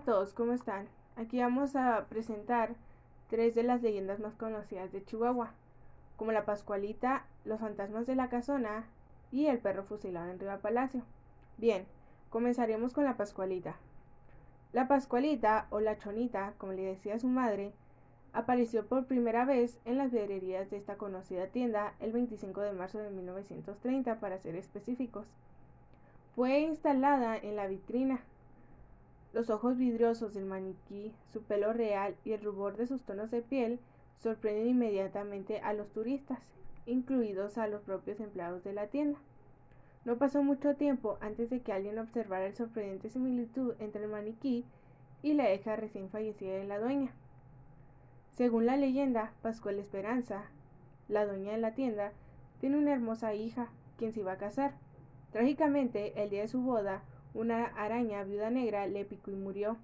a todos, ¿cómo están? Aquí vamos a presentar tres de las leyendas más conocidas de Chihuahua, como la Pascualita, los fantasmas de la casona y el perro fusilado en Riva Palacio. Bien, comenzaremos con la Pascualita. La Pascualita, o la Chonita, como le decía su madre, apareció por primera vez en las vidrierías de esta conocida tienda el 25 de marzo de 1930, para ser específicos. Fue instalada en la vitrina los ojos vidriosos del maniquí, su pelo real y el rubor de sus tonos de piel sorprenden inmediatamente a los turistas, incluidos a los propios empleados de la tienda. No pasó mucho tiempo antes de que alguien observara el sorprendente similitud entre el maniquí y la hija recién fallecida de la dueña. Según la leyenda, Pascual Esperanza, la dueña de la tienda, tiene una hermosa hija, quien se iba a casar. Trágicamente, el día de su boda, una araña viuda negra le picó y murió.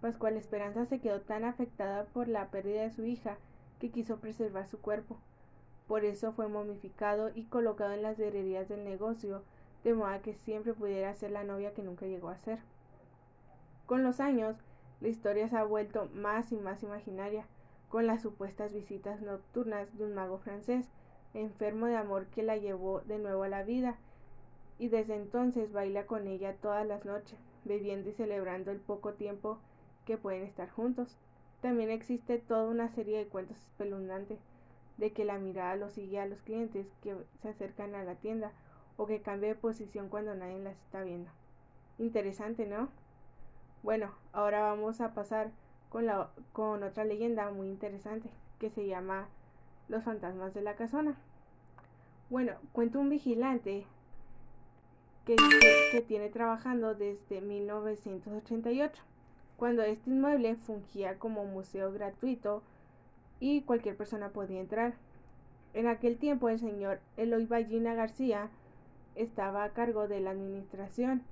Pascual Esperanza se quedó tan afectada por la pérdida de su hija que quiso preservar su cuerpo. Por eso fue momificado y colocado en las herrerías del negocio, de modo que siempre pudiera ser la novia que nunca llegó a ser. Con los años, la historia se ha vuelto más y más imaginaria, con las supuestas visitas nocturnas de un mago francés, enfermo de amor que la llevó de nuevo a la vida y desde entonces baila con ella todas las noches, bebiendo y celebrando el poco tiempo que pueden estar juntos. También existe toda una serie de cuentos espeluznantes de que la mirada lo sigue a los clientes que se acercan a la tienda o que cambia de posición cuando nadie las está viendo. Interesante, ¿no? Bueno, ahora vamos a pasar con, la, con otra leyenda muy interesante que se llama Los fantasmas de la casona. Bueno, cuenta un vigilante que tiene trabajando desde 1988, cuando este inmueble fungía como museo gratuito y cualquier persona podía entrar. En aquel tiempo el señor Eloy Ballina García estaba a cargo de la administración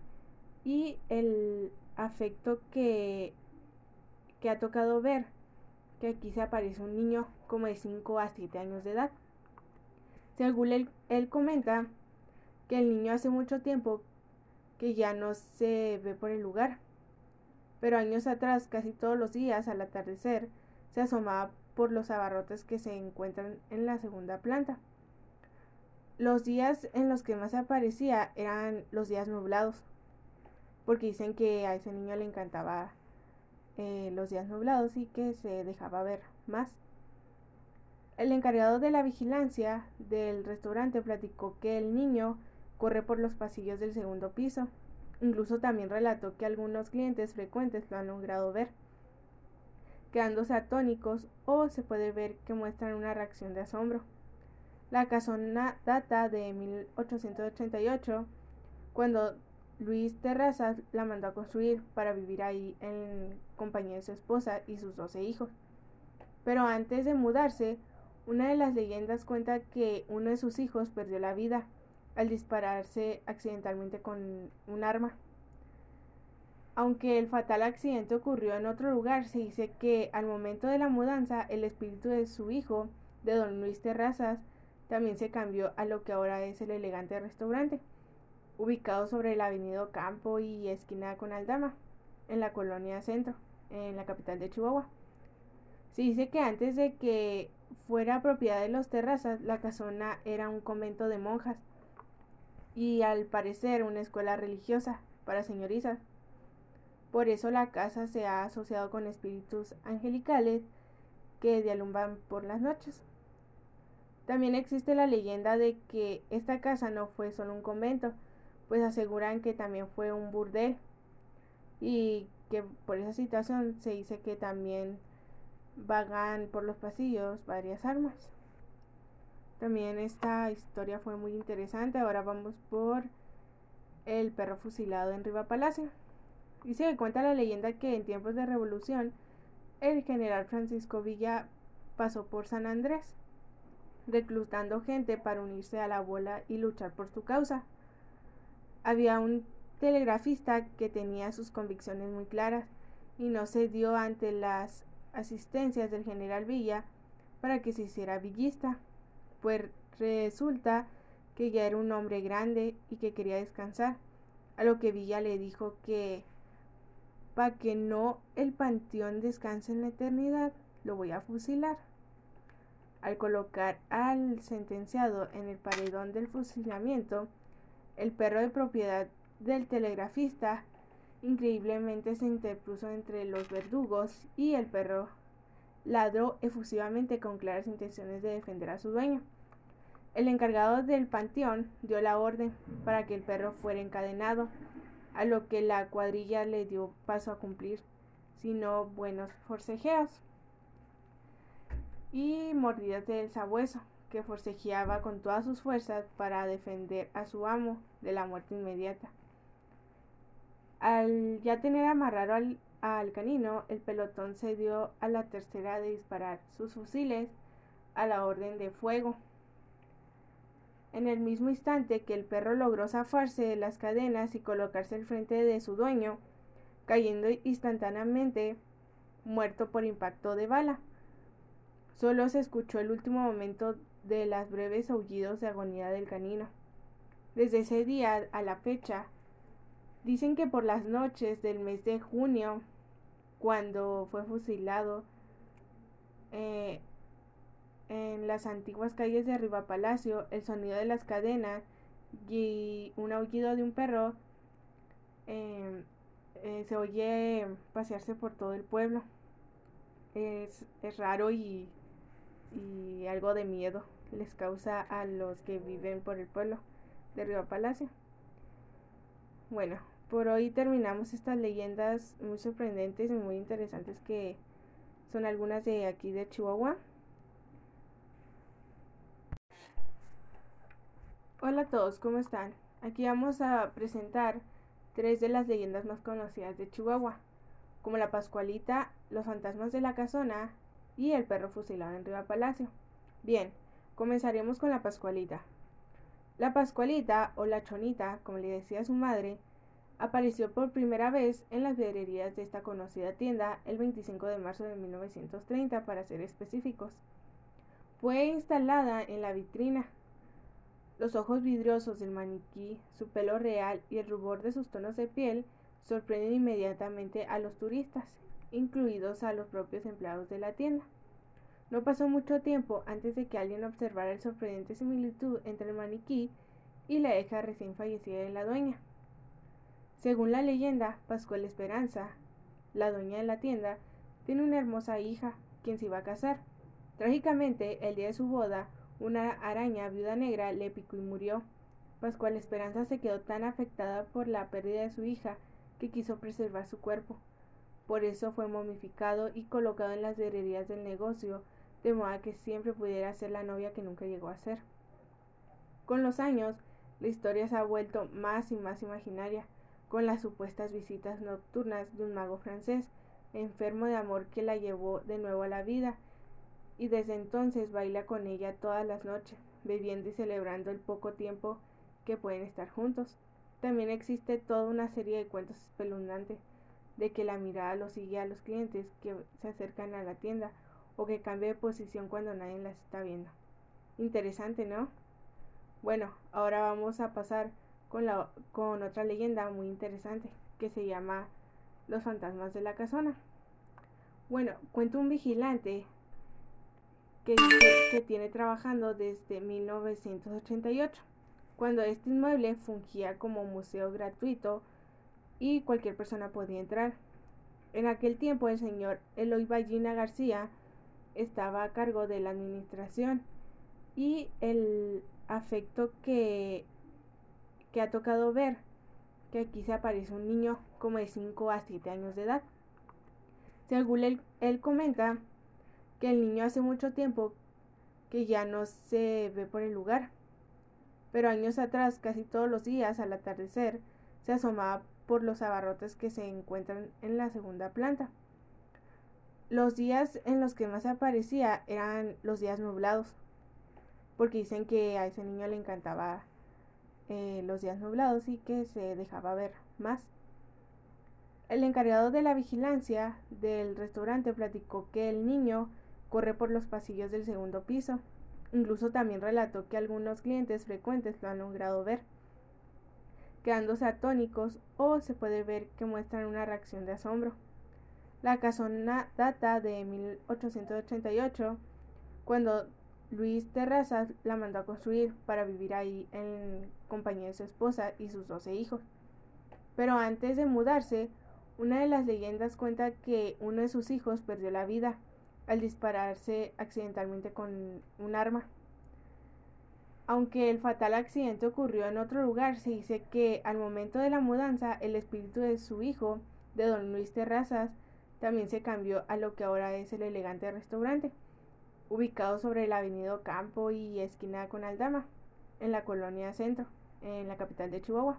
y el afecto que, que ha tocado ver, que aquí se aparece un niño como de 5 a 7 años de edad. Según él, él comenta, que el niño hace mucho tiempo que ya no se ve por el lugar. Pero años atrás, casi todos los días al atardecer, se asomaba por los abarrotes que se encuentran en la segunda planta. Los días en los que más aparecía eran los días nublados, porque dicen que a ese niño le encantaba eh, los días nublados y que se dejaba ver más. El encargado de la vigilancia del restaurante platicó que el niño corre por los pasillos del segundo piso. Incluso también relató que algunos clientes frecuentes lo han logrado ver, quedándose atónicos o se puede ver que muestran una reacción de asombro. La casona data de 1888, cuando Luis Terrazas la mandó a construir para vivir ahí en compañía de su esposa y sus doce hijos. Pero antes de mudarse, una de las leyendas cuenta que uno de sus hijos perdió la vida al dispararse accidentalmente con un arma. Aunque el fatal accidente ocurrió en otro lugar, se dice que al momento de la mudanza el espíritu de su hijo, de don Luis Terrazas, también se cambió a lo que ahora es el elegante restaurante, ubicado sobre la avenida Campo y esquina con Aldama, en la colonia Centro, en la capital de Chihuahua. Se dice que antes de que fuera propiedad de los Terrazas, la casona era un convento de monjas y al parecer una escuela religiosa para señorizas. Por eso la casa se ha asociado con espíritus angelicales que dialumban por las noches. También existe la leyenda de que esta casa no fue solo un convento, pues aseguran que también fue un burdel y que por esa situación se dice que también vagan por los pasillos varias armas. También esta historia fue muy interesante. Ahora vamos por el perro fusilado en Riva Palacio. Y se cuenta la leyenda que en tiempos de revolución el general Francisco Villa pasó por San Andrés, reclutando gente para unirse a la bola y luchar por su causa. Había un telegrafista que tenía sus convicciones muy claras y no se dio ante las asistencias del general Villa para que se hiciera villista pues resulta que ya era un hombre grande y que quería descansar, a lo que Villa le dijo que para que no el panteón descanse en la eternidad, lo voy a fusilar. Al colocar al sentenciado en el paredón del fusilamiento, el perro de propiedad del telegrafista increíblemente se interpuso entre los verdugos y el perro ladró efusivamente con claras intenciones de defender a su dueño. El encargado del panteón dio la orden para que el perro fuera encadenado, a lo que la cuadrilla le dio paso a cumplir, sino buenos forcejeos y mordidas del sabueso, que forcejeaba con todas sus fuerzas para defender a su amo de la muerte inmediata. Al ya tener amarrado al, al canino, el pelotón se dio a la tercera de disparar sus fusiles a la orden de fuego. En el mismo instante que el perro logró zafarse de las cadenas y colocarse al frente de su dueño, cayendo instantáneamente muerto por impacto de bala. Solo se escuchó el último momento de las breves aullidos de agonía del canino. Desde ese día a la fecha, dicen que por las noches del mes de junio, cuando fue fusilado eh, en las antiguas calles de Arriba Palacio, el sonido de las cadenas y un aullido de un perro em, eh, se oye pasearse por todo el pueblo. Es, es raro y y algo de miedo les causa a los que viven por el pueblo de Río Palacio. Bueno, por hoy terminamos estas leyendas muy sorprendentes y muy interesantes que son algunas de aquí de Chihuahua. Hola a todos, ¿cómo están? Aquí vamos a presentar tres de las leyendas más conocidas de Chihuahua, como la Pascualita, los fantasmas de la casona y el perro fusilado en Riva Palacio. Bien, comenzaremos con la Pascualita. La Pascualita, o la Chonita, como le decía su madre, apareció por primera vez en las vidrierías de esta conocida tienda el 25 de marzo de 1930, para ser específicos. Fue instalada en la vitrina. Los ojos vidriosos del maniquí, su pelo real y el rubor de sus tonos de piel sorprenden inmediatamente a los turistas incluidos a los propios empleados de la tienda. No pasó mucho tiempo antes de que alguien observara el sorprendente similitud entre el maniquí y la hija recién fallecida de la dueña. Según la leyenda, Pascual Esperanza, la dueña de la tienda, tiene una hermosa hija, quien se iba a casar. Trágicamente, el día de su boda, una araña viuda negra le picó y murió. Pascual Esperanza se quedó tan afectada por la pérdida de su hija que quiso preservar su cuerpo. Por eso fue momificado y colocado en las herrerías del negocio, de modo que siempre pudiera ser la novia que nunca llegó a ser. Con los años, la historia se ha vuelto más y más imaginaria, con las supuestas visitas nocturnas de un mago francés, enfermo de amor que la llevó de nuevo a la vida, y desde entonces baila con ella todas las noches, bebiendo y celebrando el poco tiempo que pueden estar juntos. También existe toda una serie de cuentos espeluznantes de que la mirada lo sigue a los clientes que se acercan a la tienda o que cambie de posición cuando nadie las está viendo. Interesante, ¿no? Bueno, ahora vamos a pasar con, la, con otra leyenda muy interesante que se llama Los fantasmas de la casona. Bueno, cuenta un vigilante que tiene trabajando desde 1988, cuando este inmueble fungía como museo gratuito y cualquier persona podía entrar. En aquel tiempo el señor Eloy Ballina García estaba a cargo de la administración y el afecto que, que ha tocado ver, que aquí se aparece un niño como de 5 a 7 años de edad. Según él, él comenta que el niño hace mucho tiempo que ya no se ve por el lugar, pero años atrás, casi todos los días al atardecer, se asomaba por los abarrotes que se encuentran en la segunda planta. Los días en los que más aparecía eran los días nublados, porque dicen que a ese niño le encantaba eh, los días nublados y que se dejaba ver más. El encargado de la vigilancia del restaurante platicó que el niño corre por los pasillos del segundo piso. Incluso también relató que algunos clientes frecuentes lo han logrado ver. quedándose atónicos o se puede ver que muestran una reacción de asombro. La casona data de 1888, cuando Luis Terrazas la mandó a construir para vivir ahí en compañía de su esposa y sus 12 hijos. Pero antes de mudarse, una de las leyendas cuenta que uno de sus hijos perdió la vida al dispararse accidentalmente con un arma. Aunque el fatal accidente ocurrió en otro lugar, se dice que al momento de la mudanza el espíritu de su hijo, de don Luis Terrazas, también se cambió a lo que ahora es el elegante restaurante, ubicado sobre la avenida Campo y esquina con Aldama, en la colonia Centro, en la capital de Chihuahua.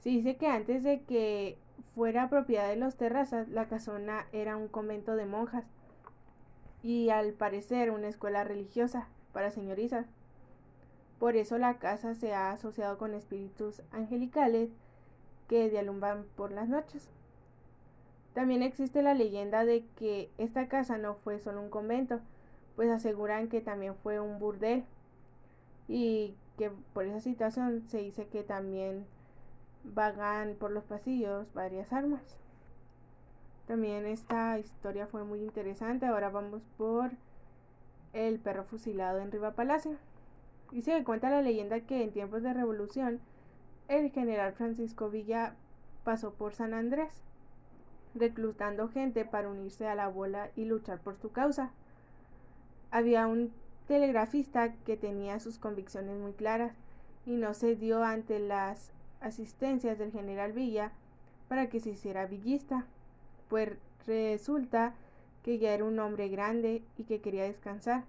Se dice que antes de que fuera propiedad de los Terrazas, la casona era un convento de monjas y al parecer una escuela religiosa para señorizas. Por eso la casa se ha asociado con espíritus angelicales que dialumban por las noches. También existe la leyenda de que esta casa no fue solo un convento, pues aseguran que también fue un burdel y que por esa situación se dice que también vagan por los pasillos varias armas. También esta historia fue muy interesante. Ahora vamos por el perro fusilado en Riva Palacio. Y se cuenta la leyenda que en tiempos de revolución el general Francisco Villa pasó por San Andrés reclutando gente para unirse a la bola y luchar por su causa. Había un telegrafista que tenía sus convicciones muy claras y no se dio ante las asistencias del general Villa para que se hiciera villista, pues resulta que ya era un hombre grande y que quería descansar,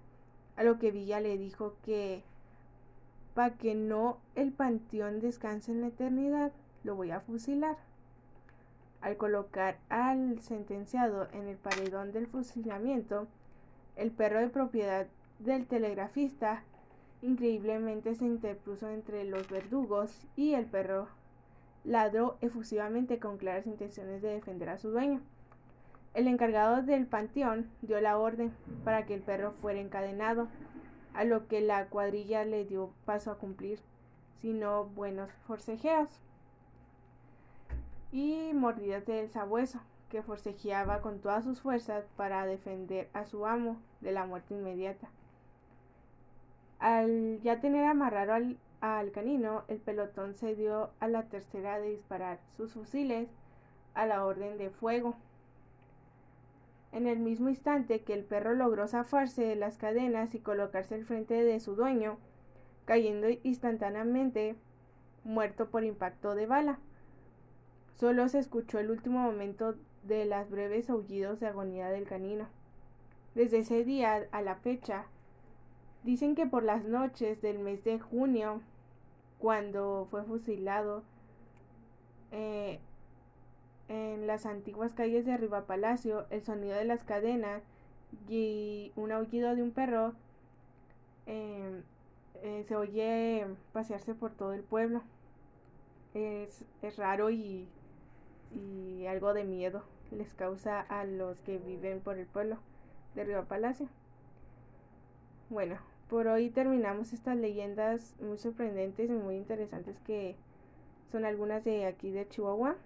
a lo que Villa le dijo que para que no el panteón descanse en la eternidad, lo voy a fusilar. Al colocar al sentenciado en el paredón del fusilamiento, el perro de propiedad del telegrafista increíblemente se interpuso entre los verdugos y el perro ladró efusivamente con claras intenciones de defender a su dueño. El encargado del panteón dio la orden para que el perro fuera encadenado, a lo que la cuadrilla le dio paso a cumplir, sino buenos forcejeos y mordidas del sabueso, que forcejeaba con todas sus fuerzas para defender a su amo de la muerte inmediata. Al ya tener amarrado al, al canino, el pelotón se dio a la tercera de disparar sus fusiles a la orden de fuego. En el mismo instante que el perro logró zafarse de las cadenas y colocarse al frente de su dueño, cayendo instantáneamente muerto por impacto de bala. Solo se escuchó el último momento de las breves aullidos de agonía del canino. Desde ese día a la fecha, dicen que por las noches del mes de junio, cuando fue fusilado eh, en las antiguas calles de Arriba Palacio, el sonido de las cadenas y un aullido de un perro em, eh, se oye pasearse por todo el pueblo. Es, es raro y y algo de miedo les causa a los que viven por el pueblo de Río Palacio. Bueno, por hoy terminamos estas leyendas muy sorprendentes y muy interesantes que son algunas de aquí de Chihuahua.